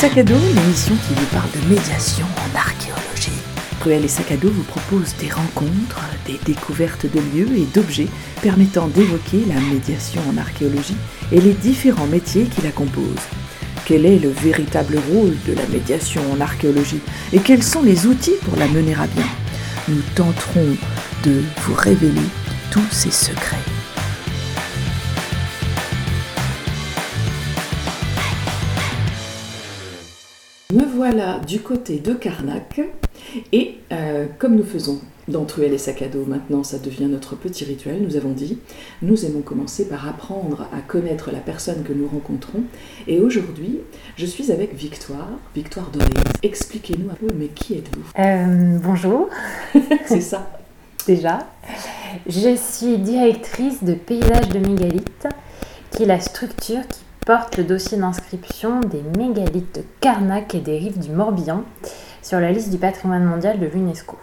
Sac à dos, l'émission qui vous parle de médiation en archéologie. Cruel et Sac à dos vous propose des rencontres, des découvertes de lieux et d'objets permettant d'évoquer la médiation en archéologie et les différents métiers qui la composent. Quel est le véritable rôle de la médiation en archéologie et quels sont les outils pour la mener à bien? Nous tenterons de vous révéler tous ces secrets. Voilà du côté de Carnac et euh, comme nous faisons dans Truel et sac à dos, maintenant ça devient notre petit rituel, nous avons dit, nous aimons commencer par apprendre à connaître la personne que nous rencontrons et aujourd'hui je suis avec Victoire, Victoire Doré. Expliquez-nous un peu, mais qui êtes-vous? Euh, bonjour, C'est ça déjà. Je suis directrice de Paysage de mégalithes, qui est la structure qui porte le dossier d'inscription des mégalithes de Carnac et des rives du Morbihan sur la liste du patrimoine mondial de l'UNESCO.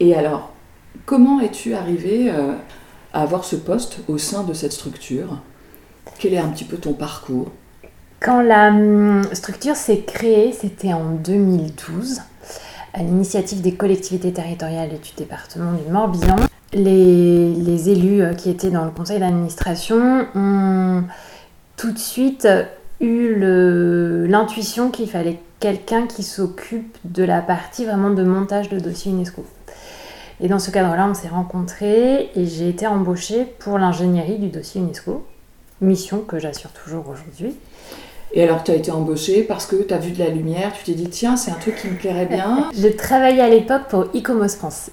Et alors, comment es-tu arrivé euh, à avoir ce poste au sein de cette structure? Quel est un petit peu ton parcours? Quand la hum, structure s'est créée, c'était en 2012, à l'initiative des collectivités territoriales et du département du Morbihan. Les, les élus euh, qui étaient dans le conseil d'administration ont tout de suite eu l'intuition qu'il fallait quelqu'un qui s'occupe de la partie vraiment de montage de dossier UNESCO. Et dans ce cadre-là, on s'est rencontrés et j'ai été embauchée pour l'ingénierie du dossier UNESCO, mission que j'assure toujours aujourd'hui. Et alors, tu as été embauchée parce que tu as vu de la lumière, tu t'es dit, tiens, c'est un truc qui me plairait bien. Je travaillais à l'époque pour Icomos France.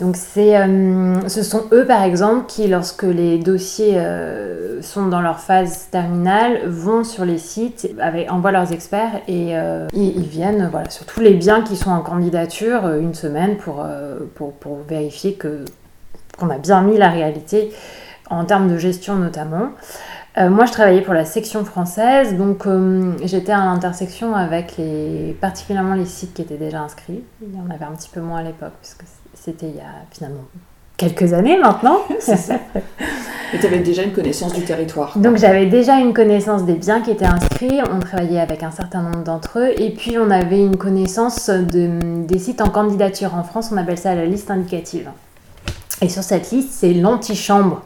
Donc euh, ce sont eux par exemple qui, lorsque les dossiers euh, sont dans leur phase terminale, vont sur les sites, envoient leurs experts et euh, ils, viennent sur tous les biens qui sont en candidature une semaine pour, pour, vérifier que, qu'on a bien mis la réalité en termes de gestion notamment. Moi, je travaillais pour la section française, donc j'étais à l'intersection avec les, particulièrement les sites qui étaient déjà inscrits. Il y en avait un petit peu moins à l'époque, c'était il y a finalement quelques années maintenant. C'est ça. Et tu avais déjà une connaissance du territoire. Donc j'avais déjà une connaissance des biens qui étaient inscrits, on travaillait avec un certain nombre d'entre eux, et puis on avait une connaissance de- des sites en candidature. En France, on appelle ça la liste indicative. Et sur cette liste, c'est l'antichambre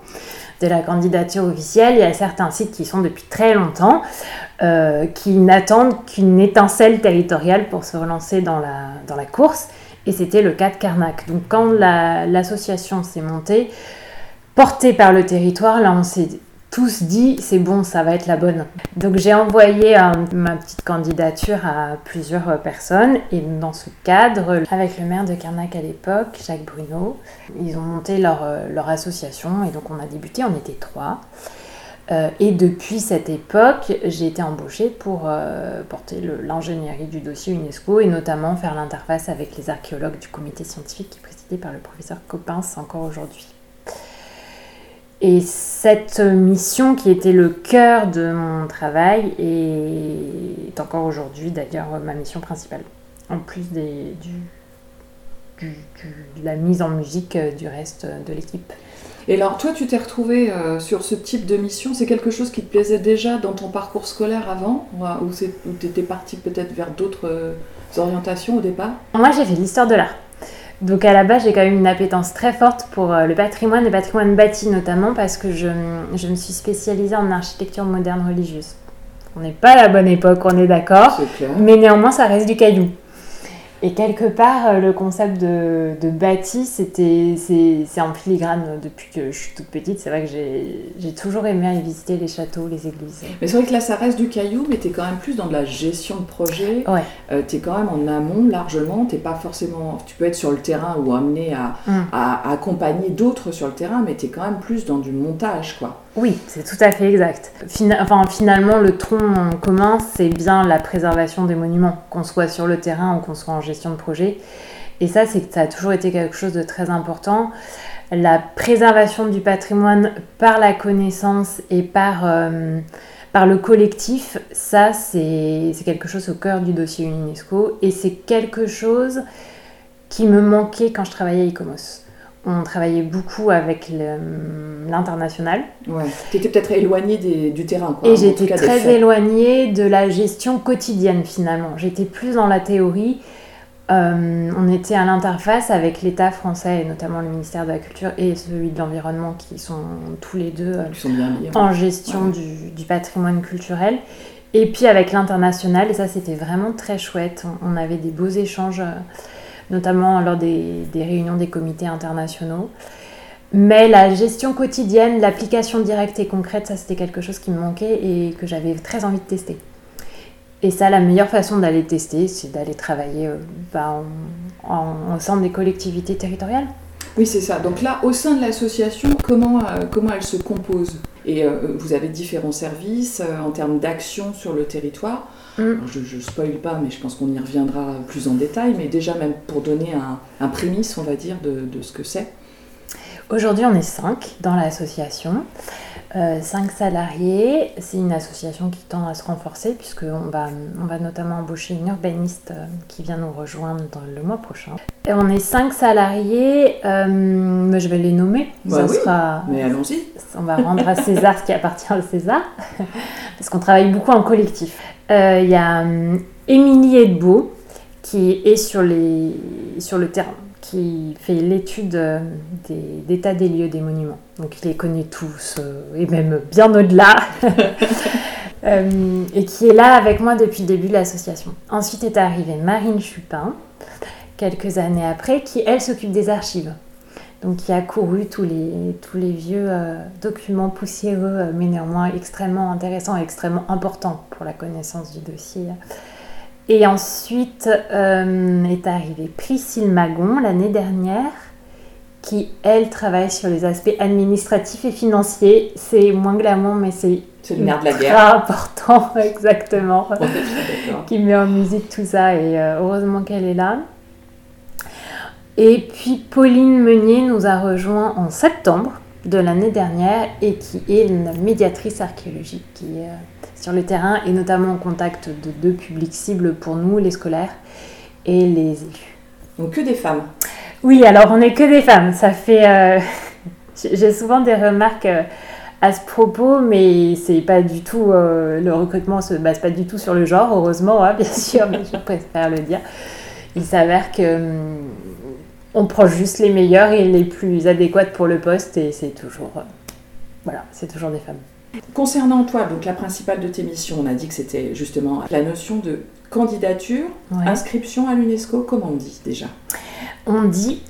de la candidature officielle. Il y a certains sites qui sont depuis très longtemps, euh, qui n'attendent qu'une étincelle territoriale pour se relancer dans la, dans la course. Et c'était le cas de Carnac. Donc quand la- l'association s'est montée, portée par le territoire, là on s'est tous dit c'est bon, ça va être la bonne. Donc j'ai envoyé euh, ma petite candidature à plusieurs personnes et dans ce cadre, avec le maire de Carnac à l'époque, Jacques Bruno, ils ont monté euh, leur association et donc on a débuté, on était trois. Euh, et depuis cette époque, j'ai été embauchée pour euh, porter l'ingénierie du dossier UNESCO et notamment faire l'interface avec les archéologues du comité scientifique qui est présidé par le professeur Coppens encore aujourd'hui. Et cette mission qui était le cœur de mon travail est encore aujourd'hui d'ailleurs ma mission principale, en plus de la mise en musique euh, du reste de l'équipe. Et alors, toi, tu t'es retrouvé euh, sur ce type de mission. C'est quelque chose qui te plaisait déjà dans ton parcours scolaire avant Ou tu étais parti peut-être vers d'autres euh, orientations au départ? Moi j'ai fait l'histoire de l'art. Donc à la base j'ai quand même une appétence très forte pour euh, le patrimoine, le patrimoine bâti notamment parce que je, je me suis spécialisée en architecture moderne religieuse. On n'est pas à la bonne époque, on est d'accord. C'est clair. Mais néanmoins, ça reste du caillou. Et quelque part, euh, le concept de, de bâti, c'était, c'est, en filigrane depuis que je suis toute petite. C'est vrai que j'ai, toujours aimé aller visiter les châteaux, les églises. Mais c'est vrai que là, ça reste du caillou, mais tu es quand même plus dans de la gestion de projet. Ouais. tu es quand même en amont largement. T'es pas forcément. Tu peux être sur le terrain ou amené à, Mm. à- à accompagner d'autres sur le terrain, mais tu es quand même plus dans du montage, quoi. Oui, c'est tout à fait exact. Finalement, le tronc commun, c'est bien la préservation des monuments, qu'on soit sur le terrain ou qu'on soit en gestion de projet. Et ça, c'est que ça a toujours été quelque chose de très important. La préservation du patrimoine par la connaissance et par, euh, par le collectif, ça, c'est c'est quelque chose au cœur du dossier UNESCO. Et c'est quelque chose qui me manquait quand je travaillais à ICOMOS on travaillait beaucoup avec l'international. Ouais. Tu étais peut-être éloignée du terrain. Quoi, et j'étais très éloignée de la gestion quotidienne finalement. J'étais plus dans la théorie. Euh, on était à l'interface avec l'État français et notamment le ministère de la Culture et celui de l'Environnement qui sont tous les deux euh, en gestion du, patrimoine culturel. Et puis avec l'international, et ça c'était vraiment très chouette. On, avait des beaux échanges. Euh, notamment lors des, réunions des comités internationaux. Mais la gestion quotidienne, l'application directe et concrète, ça c'était quelque chose qui me manquait et que j'avais très envie de tester. Et ça, la meilleure façon d'aller tester, c'est d'aller travailler euh, bah, en, au sein des collectivités territoriales. Oui, c'est ça. Donc là, au sein de l'association, comment, euh, comment elle se compose? Et euh, vous avez différents services en termes d'action sur le territoire. Mm. je ne spoil pas, mais je pense qu'on y reviendra plus en détail, mais déjà même pour donner un, un prémisse, on va dire, de, de ce que c'est. Aujourd'hui, on est cinq dans l'association. Euh, cinq salariés. C'est une association qui tend à se renforcer puisqu'on va, on va notamment embaucher une urbaniste euh, qui vient nous rejoindre dans le mois prochain. Et on est cinq salariés. Euh, je vais les nommer. Bah Ça sera, mais allons-y. On va rendre à César ce qui appartient à César parce qu'on travaille beaucoup en collectif. Il y a Émilie Edbeau qui est sur, les, sur le terrain qui fait l'étude euh, d'état des, lieux des monuments. Donc il les connaît tous, euh, et même bien au-delà. Euh, et qui est là avec moi depuis le début de l'association. Ensuite est arrivée Marine Chupin, quelques années après, qui elle s'occupe des archives. Donc qui a couru tous les, tous les vieux documents poussiéreux, mais néanmoins extrêmement intéressants et extrêmement importants pour la connaissance du dossier et ensuite euh, est arrivée Priscille Magon l'année dernière, qui elle travaille sur les aspects administratifs et financiers. C'est moins glamour, mais c'est très important, exactement, qui met en musique tout ça. Et euh, heureusement qu'elle est là. Et puis Pauline Meunier nous a rejoint en septembre de l'année dernière et qui est une médiatrice archéologique qui est euh, sur le terrain et notamment en contact de deux publics cibles pour nous, les scolaires et les élus. Donc que des femmes Oui, alors on n'est que des femmes. Ça fait. Euh, j'ai souvent des remarques euh, à ce propos, mais c'est pas du tout. Euh, le recrutement se base pas du tout sur le genre, heureusement, hein, bien sûr, mais je préfère le dire. Il s'avère que. On prend juste les meilleures et les plus adéquates pour le poste et c'est toujours. voilà, c'est toujours des femmes. Concernant toi, donc la principale de tes missions, on a dit que c'était justement la notion de candidature, inscription à l'UNESCO, comment on dit déjà? On dit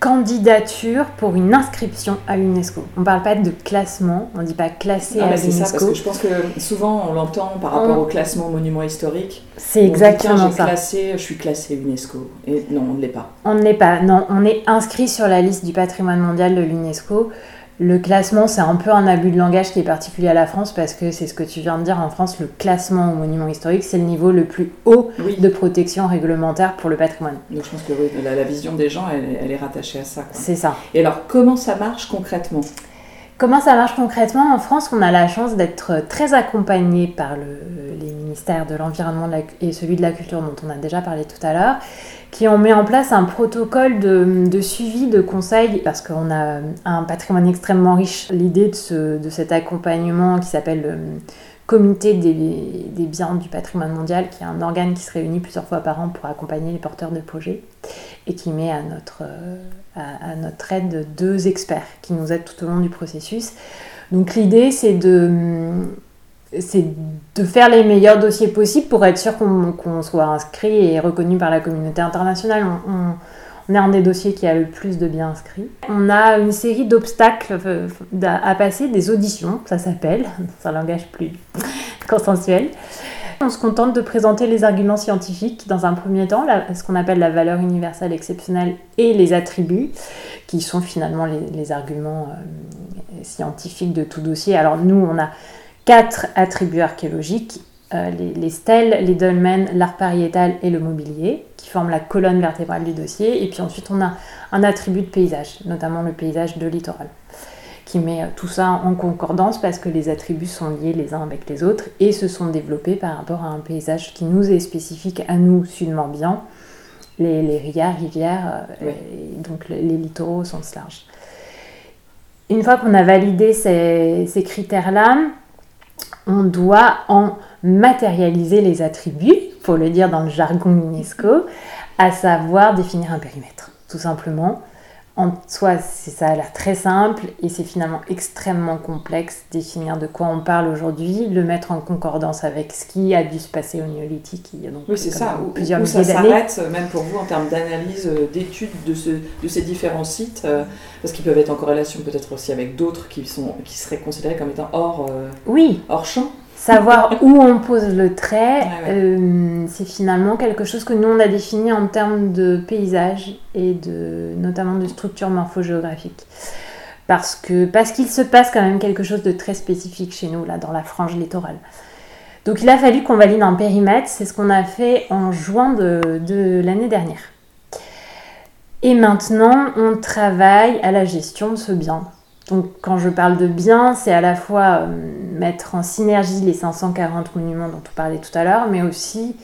candidature pour une inscription à l'UNESCO. On ne parle pas de classement, on ne dit pas classé à l'UNESCO. C'est ça, parce que je pense que souvent on l'entend par rapport au classement monument historique. C'est exactement ça. Classé, je suis classé UNESCO. Et non, on ne l'est pas. On ne l'est pas, non. On est inscrit sur la liste du patrimoine mondial de l'UNESCO. Le classement, c'est un peu un abus de langage qui est particulier à la France parce que c'est ce que tu viens de dire. En France, le classement au monument historique, c'est le niveau le plus haut de protection réglementaire pour le patrimoine. Donc je pense que oui, la, vision des gens, elle, est rattachée à ça. C'est ça. Et alors, comment ça marche concrètement? Comment ça marche concrètement En France, on a la chance d'être très accompagné par les ministères de l'Environnement et celui de la Culture dont on a déjà parlé tout à l'heure qui ont mis en place un protocole de, suivi, de conseil, parce qu'on a un patrimoine extrêmement riche. L'idée de, de, cet accompagnement qui s'appelle le Comité des, des, biens du patrimoine mondial, qui est un organe qui se réunit plusieurs fois par an pour accompagner les porteurs de projets, et qui met à notre, à, à notre aide deux experts qui nous aident tout au long du processus. Donc l'idée, c'est de c'est de faire les meilleurs dossiers possibles pour être sûr qu'on soit inscrit et reconnu par la communauté internationale. On, est un des dossiers qui a le plus de biens inscrits. On a une série d'obstacles euh, à passer, des auditions, ça s'appelle, c'est un langage plus consensuel. On se contente de présenter les arguments scientifiques dans un premier temps, ce qu'on appelle la valeur universelle exceptionnelle et les attributs, qui sont finalement les, arguments euh, scientifiques de tout dossier. Alors nous, on a quatre attributs archéologiques, euh, les, stèles, les dolmens, l'art pariétal et le mobilier, qui forment la colonne vertébrale du dossier. Et puis ensuite, on a un attribut de paysage, notamment le paysage de littoral, qui met euh, tout ça en concordance parce que les attributs sont liés les uns avec les autres et se sont développés par rapport à un paysage qui nous est spécifique à nous, sud-morbihan, les, les rivières, et donc les, littoraux au sens large. Une fois qu'on a validé ces, ces critères-là, on doit en matérialiser les attributs, pour le dire dans le jargon UNESCO, à savoir définir un périmètre, tout simplement en soi, ça a l'air très simple et c'est finalement extrêmement complexe définir de quoi on parle aujourd'hui, le mettre en concordance avec ce qui a dû se passer au néolithique il y a donc oui, c'est ça. Plusieurs où, ça s'arrête, même pour vous, en termes d'analyse, euh, d'études de, ce, de ces différents sites, euh, parce qu'ils peuvent être en corrélation peut-être aussi avec d'autres qui, sont, qui seraient considérés comme étant hors, euh, oui. hors champ. Savoir où on pose le trait, euh, c'est finalement quelque chose que nous on a défini en termes de paysage et de notamment de structure morphogéographique. Parce que parce qu'il se passe quand même quelque chose de très spécifique chez nous là dans la frange littorale. Donc il a fallu qu'on valide un périmètre, c'est ce qu'on a fait en juin de, de l'année dernière. Et maintenant on travaille à la gestion de ce bien donc quand je parle de bien, c'est à la fois euh, mettre en synergie les 540 monuments dont on parlait tout à l'heure, mais aussi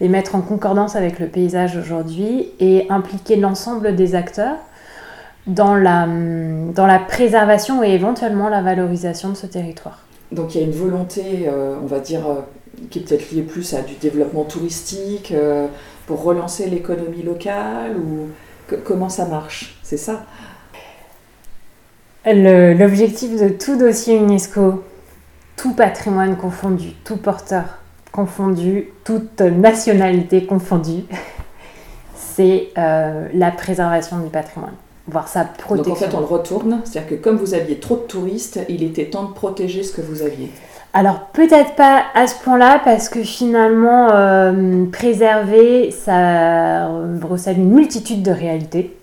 les mettre en concordance avec le paysage aujourd'hui et impliquer l'ensemble des acteurs dans la, dans la préservation et éventuellement la valorisation de ce territoire. Donc il y a une volonté, euh, on va dire, euh, qui est peut-être liée plus à du développement touristique, pour relancer l'économie locale, ou comment ça marche? C'est ça? L'objectif de tout dossier UNESCO, tout patrimoine confondu, tout porteur confondu, toute nationalité confondue, c'est euh, la préservation du patrimoine, voire sa protection. Donc en fait, on le retourne, c'est-à-dire que comme vous aviez trop de touristes, il était temps de protéger ce que vous aviez. Alors peut-être pas à ce point-là, parce que finalement, euh, préserver, ça recèle une multitude de réalités.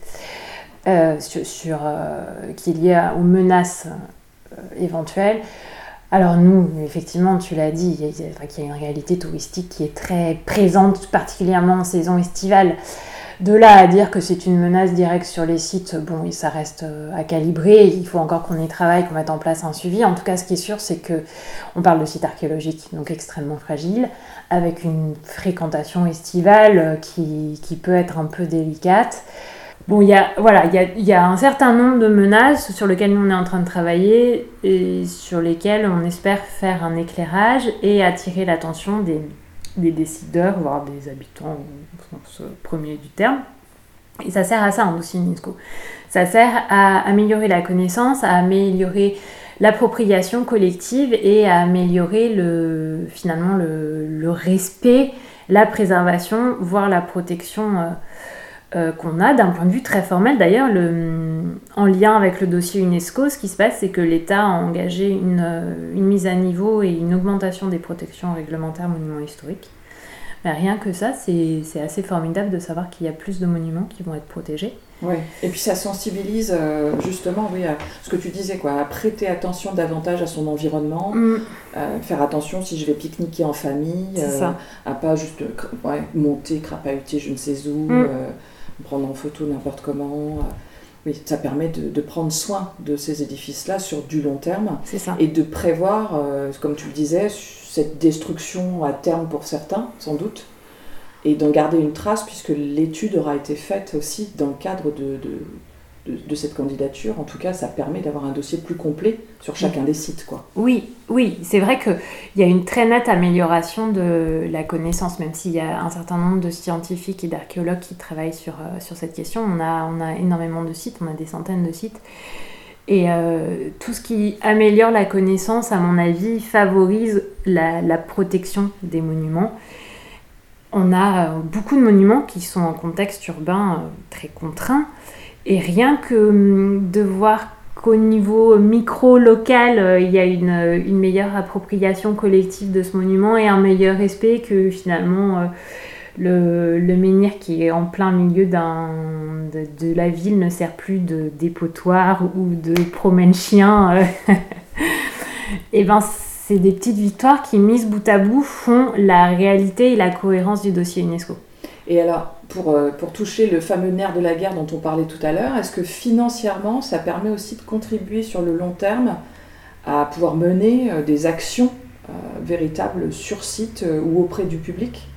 Euh, sur, euh, qui est lié aux menaces euh, éventuelles. Alors nous, effectivement, tu l'as dit, il y, a, une réalité touristique qui est très présente, particulièrement en saison estivale. De là à dire que c'est une menace directe sur les sites, bon, ça reste à calibrer. Il faut encore qu'on y travaille, qu'on mette en place un suivi. En tout cas, ce qui est sûr, c'est que on parle de sites archéologiques, donc extrêmement fragiles, avec une fréquentation estivale qui peut être un peu délicate. Bon, il y a, voilà, il y a, un certain nombre de menaces sur lesquelles nous on est en train de travailler et sur lesquelles on espère faire un éclairage et attirer l'attention des, décideurs, voire des habitants au sens premier du terme. Et ça sert à ça en dossier UNESCO. Ça sert à améliorer la connaissance, à améliorer l'appropriation collective et à améliorer le, finalement le, respect, la préservation, voire la protection. Euh, euh, qu'on a d'un point de vue très formel. D'ailleurs, en lien avec le dossier UNESCO, ce qui se passe, c'est que l'État a engagé une, euh, mise à niveau et une augmentation des protections réglementaires monuments historiques. Mais rien que ça, c'est assez formidable de savoir qu'il y a plus de monuments qui vont être protégés. Oui, et puis ça sensibilise euh, justement oui, à ce que tu disais, quoi, à prêter attention davantage à son environnement, mm. faire attention si je vais pique-niquer en famille, à pas juste monter, crapahuter je ne sais où. Mm prendre en photo n'importe comment. Euh, oui, ça permet de, prendre soin de ces édifices-là sur du long terme. Ça. Et de prévoir, euh, comme tu le disais, cette destruction à terme pour certains, sans doute, et d'en garder une trace, puisque l'étude aura été faite aussi dans le cadre de, de, cette candidature. En tout cas, ça permet d'avoir un dossier plus complet sur chacun des sites. Quoi. Oui, oui, c'est vrai qu'il y a une très nette amélioration de la connaissance, même s'il y a un certain nombre de scientifiques et d'archéologues qui travaillent sur, euh, sur cette question. On a, on a énormément de sites, on a des centaines de sites. Et euh, tout ce qui améliore la connaissance, à mon avis, favorise la, la protection des monuments. On a euh, beaucoup de monuments qui sont en contexte urbain très contraint. Et rien que hum, de voir qu'au niveau micro-local, euh, il y a une, une, meilleure appropriation collective de ce monument et un meilleur respect que finalement euh, le, menhir qui est en plein milieu de, de, la ville ne sert plus de dépotoir ou de promène-chien. Euh. et ben c'est des petites victoires qui, mises bout à bout, font la réalité et la cohérence du dossier UNESCO. Et alors, pour, euh, pour, toucher le fameux nerf de la guerre dont on parlait tout à l'heure, est-ce que financièrement, ça permet aussi de contribuer sur le long terme à pouvoir mener euh, des actions euh, véritables sur site ou auprès du public?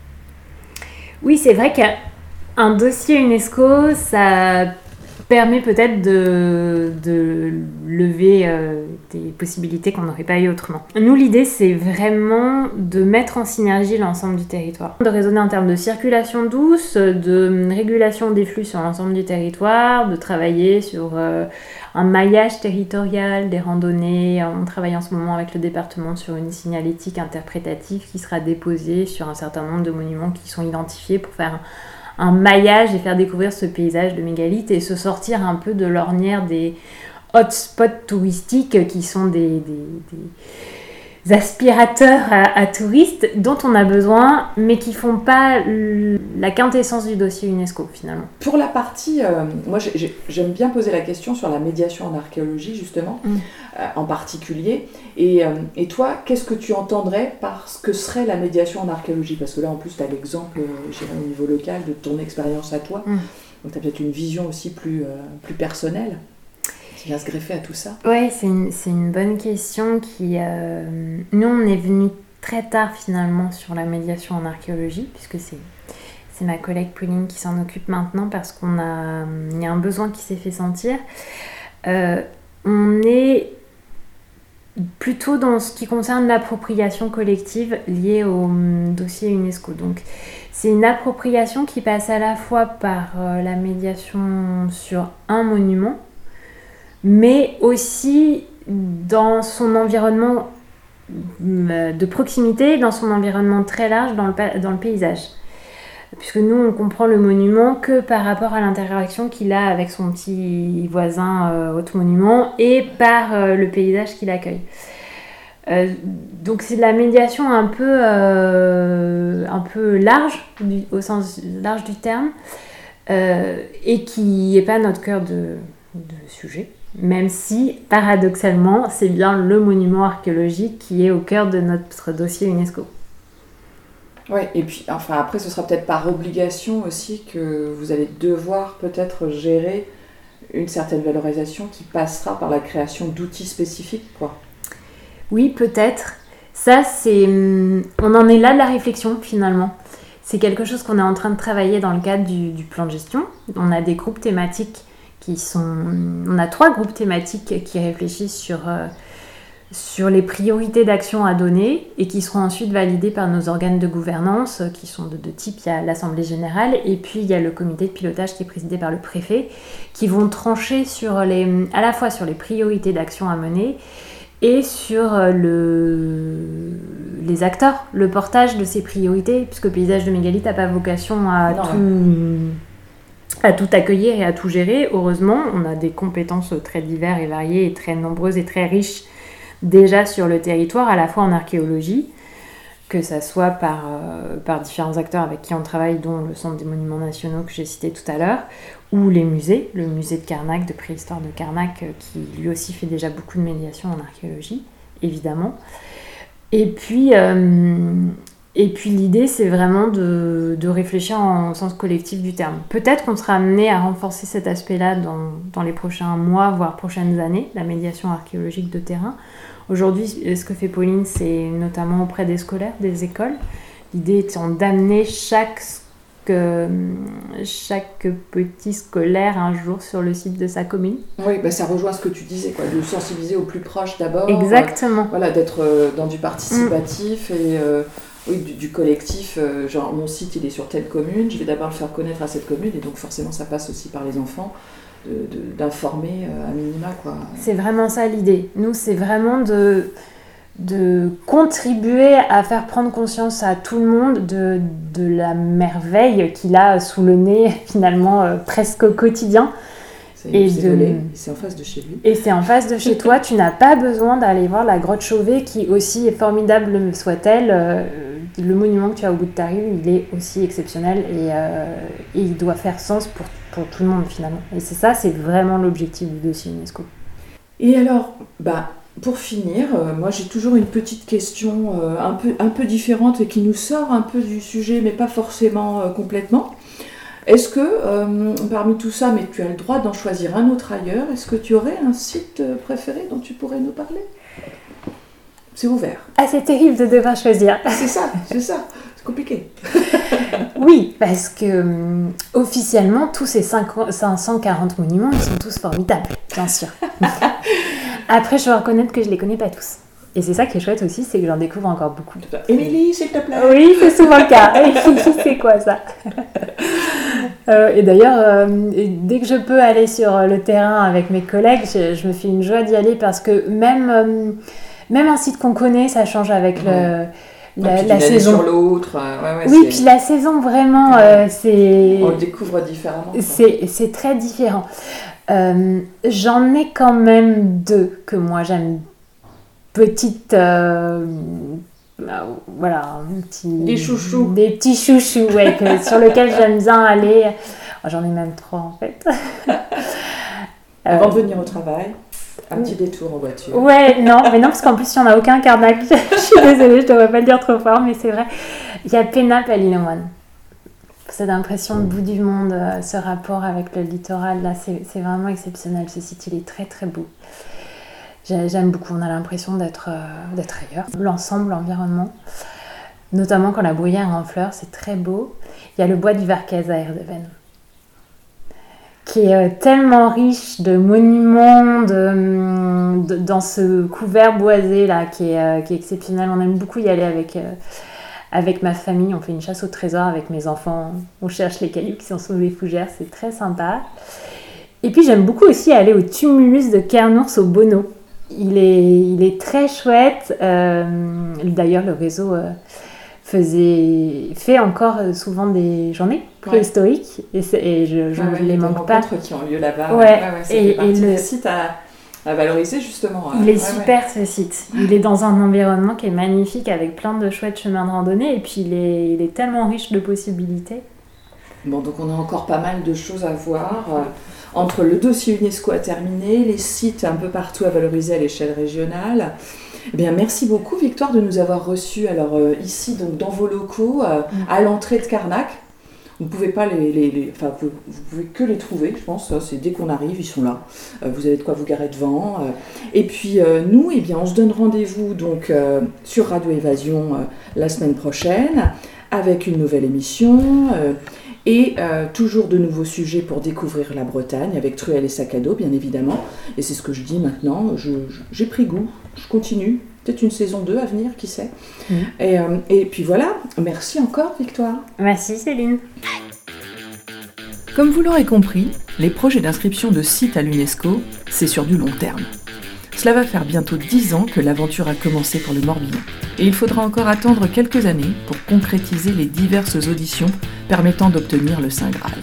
Oui, c'est vrai que Un dossier UNESCO, ça permet peut-être de, lever euh, des possibilités qu'on n'aurait pas eu autrement. Nous, l'idée, c'est vraiment de mettre en synergie l'ensemble du territoire, de raisonner en termes de circulation douce, de régulation des flux sur l'ensemble du territoire, de travailler sur euh, un maillage territorial des randonnées. On travaille en ce moment avec le département sur une signalétique interprétative qui sera déposée sur un certain nombre de monuments qui sont identifiés pour faire un maillage et faire découvrir ce paysage de mégalithes et se sortir un peu de l'ornière des hotspots touristiques qui sont des, aspirateurs à, touristes dont on a besoin, mais qui font pas la quintessence du dossier UNESCO finalement. Pour la partie, euh, moi j'aime bien poser la question sur la médiation en archéologie justement, mm. euh, en particulier. Et, euh, et toi, qu'est-ce que tu entendrais par ce que serait la médiation en archéologie? Parce que là en plus tu as l'exemple, au niveau local, de ton expérience à toi. Mm. Donc tu as peut-être une vision aussi plus, plus personnelle qui vient se greffer à tout ça Oui, c'est une, une, bonne question qui... Euh, nous, on est venu très tard finalement sur la médiation en archéologie, puisque c'est... Ma collègue Pauline qui s'en occupe maintenant parce qu'on a, y a un besoin qui s'est fait sentir. Euh, on est plutôt dans ce qui concerne l'appropriation collective liée au hum, dossier UNESCO. Donc, c'est une appropriation qui passe à la fois par euh, la médiation sur un monument, mais aussi dans son environnement euh, de proximité, dans son environnement très large dans le, dans le paysage. Puisque nous, on comprend le monument que par rapport à l'interaction qu'il a avec son petit voisin euh, haute monument et par euh, le paysage qu'il accueille. donc c'est de la médiation un peu, un peu large, au sens large du terme, et qui n'est pas notre cœur de sujet même si paradoxalement c'est bien le monument archéologique qui est au cœur de notre dossier UNESCO. Oui, et puis enfin après ce sera peut-être par obligation aussi que vous allez devoir peut-être gérer une certaine valorisation qui passera par la création d'outils spécifiques, quoi. Oui, peut-être. Ça, c'est. On en est là de la réflexion finalement. C'est quelque chose qu'on est en train de travailler dans le cadre du, du plan de gestion. On a des groupes thématiques sont... On a trois groupes thématiques qui réfléchissent sur, euh, sur les priorités d'action à donner et qui seront ensuite validées par nos organes de gouvernance euh, qui sont de deux types. Il y a l'Assemblée générale et puis il y a le comité de pilotage qui est présidé par le préfet qui vont trancher sur les, à la fois sur les priorités d'action à mener et sur euh, le, les acteurs, le portage de ces priorités, puisque le paysage de mégalithe n'a pas vocation à tout à tout accueillir et à tout gérer. Heureusement, on a des compétences très diverses et variées et très nombreuses et très riches déjà sur le territoire, à la fois en archéologie, que ça soit par, euh, par différents acteurs avec qui on travaille, dont le Centre des Monuments Nationaux que j'ai cité tout à l'heure, ou les musées, le musée de Carnac, de préhistoire de Carnac, euh, qui lui aussi fait déjà beaucoup de médiation en archéologie, évidemment. Et puis, euh, et puis l'idée, c'est vraiment de, réfléchir en sens collectif du terme. Peut-être qu'on sera amené à renforcer cet aspect-là dans, les prochains mois, voire prochaines années, la médiation archéologique de terrain. Aujourd'hui, ce que fait Pauline, c'est notamment auprès des scolaires, des écoles. L'idée étant d'amener chaque, chaque petit scolaire un jour sur le site de sa commune. Oui, bah ça rejoint ce que tu disais, quoi, de sensibiliser au plus proche d'abord. Exactement. voilà, d'être euh, dans du participatif et... Euh, oui, du, collectif, euh, genre mon site il est sur telle commune, je vais d'abord le faire connaître à cette commune, et donc forcément ça passe aussi par les enfants, d'informer euh, à minima. C'est vraiment ça l'idée. Nous, c'est vraiment de, de contribuer à faire prendre conscience à tout le monde de, de la merveille qu'il a sous le nez, finalement, euh, presque au quotidien. Et c'est en face de chez lui. Et c'est en face de chez toi. Tu n'as pas besoin d'aller voir la grotte Chauvet, qui aussi formidable soit-elle, le monument que tu as au bout de ta rue, il est aussi exceptionnel et, euh, il doit faire sens pour, pour, tout le monde finalement. Et c'est ça, c'est vraiment l'objectif du dossier UNESCO. Et alors, bah, pour finir, euh, moi j'ai toujours une petite question euh, un, peu, un peu différente et qui nous sort un peu du sujet, mais pas forcément complètement. Est-ce que parmi tout ça, mais tu as le droit d'en choisir un autre ailleurs, est-ce que tu aurais un site préféré dont tu pourrais nous parler? C'est ouvert. Ah, c'est terrible de devoir choisir. C'est ça, c'est ça. C'est compliqué. Oui, parce que hum, officiellement, tous ces 540 monuments, ils sont tous formidables, bien sûr. Après, je dois reconnaître que je les connais pas tous. Et c'est ça qui est chouette aussi, c'est que j'en découvre encore beaucoup. Émilie, s'il te plaît. Oui, c'est souvent le cas. c'est quoi ça? Euh, Et d'ailleurs, euh, dès que je peux aller sur le terrain avec mes collègues, je, me fais une joie d'y aller parce que même, euh, même un site qu'on connaît, ça change avec le la, saison. sur l'autre. oui, puis la saison, vraiment, c'est. On le découvre différemment. C'est très différent. J'en ai quand même deux que moi j'aime petites. Euh, voilà, des chouchous. Des petits chouchous, ouais, sur lesquels j'aime bien aller. Oh, j'en ai même trois en fait. Avant de venir au travail, un petit détour en voiture. Ouais, non, mais non, parce qu'en plus, il n'y en a aucun Carnac. je suis désolée, je ne devrais pas le dire trop fort, mais c'est vrai. Il y a Pénap à l'île Cette impression de bout du monde, euh, ce rapport avec le littoral, là, c'est vraiment exceptionnel. Ce site, il est très très beau. J'aime beaucoup, on a l'impression d'être euh, ailleurs. L'ensemble, l'environnement, notamment quand la bruyère est en fleurs, c'est très beau. Il y a le bois du Varquez à Erdeven, qui est euh, tellement riche de monuments, de, dans ce couvert boisé là, qui est, euh, qui est, exceptionnel. On aime beaucoup y aller avec, avec ma famille. On fait une chasse au trésor avec mes enfants. On cherche les cailloux qui sont sous les fougères, c'est très sympa. Et puis j'aime beaucoup aussi aller au tumulus de Kernours au Bono il est, il est très chouette. Euh, d'ailleurs, le réseau euh, faisait, fait encore euh, souvent des journées préhistoriques et, et, je ne les manque pas. qui ont lieu là-bas. Ouais. et, et le site à, à, valoriser justement. Il est super ce site. Il est dans un environnement qui est magnifique avec plein de chouettes chemins de randonnée et puis il est, il est tellement riche de possibilités. Bon, donc on a encore pas mal de choses à voir entre le dossier UNESCO à terminer, les sites un peu partout à valoriser à l'échelle régionale. Eh bien, merci beaucoup Victoire de nous avoir reçus alors euh, ici donc dans vos locaux euh, mm. à l'entrée de Carnac. Vous pouvez pas les, les, enfin vous, pouvez que les trouver, je pense. C'est dès qu'on arrive, ils sont là. Euh, vous avez de quoi vous garer devant. et puis nous, eh bien, on se donne rendez-vous donc sur Radio Évasion la semaine prochaine avec une nouvelle émission. Et euh, toujours de nouveaux sujets pour découvrir la Bretagne avec Truel et sac à dos, bien évidemment. Et c'est ce que je dis maintenant. J'ai pris goût, je continue. Peut-être une saison 2 à venir, qui sait. Mm. Et, euh, et puis voilà, merci encore Victoire. Merci Céline. Comme vous l'aurez compris, les projets d'inscription de sites à l'UNESCO, c'est sur du long terme. Cela va faire bientôt 10 ans que l'aventure a commencé pour le Morbihan, et il faudra encore attendre quelques années pour concrétiser les diverses auditions permettant d'obtenir le Saint Graal.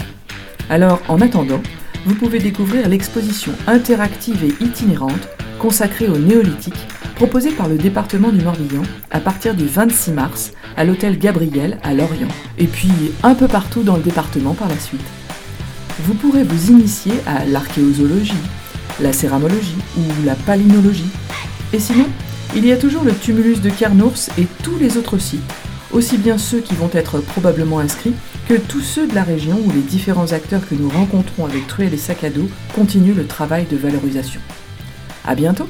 Alors, en attendant, vous pouvez découvrir l'exposition interactive et itinérante consacrée au néolithique proposée par le département du Morbihan à partir du 26 mars à l'hôtel Gabriel à Lorient, et puis un peu partout dans le département par la suite. Vous pourrez vous initier à l'archéozoologie, la céramologie ou la palynologie. Et sinon, il y a toujours le tumulus de Kernours et tous les autres sites, aussi bien ceux qui vont être probablement inscrits que tous ceux de la région où les différents acteurs que nous rencontrons avec Truel et Sac à dos continuent le travail de valorisation. A bientôt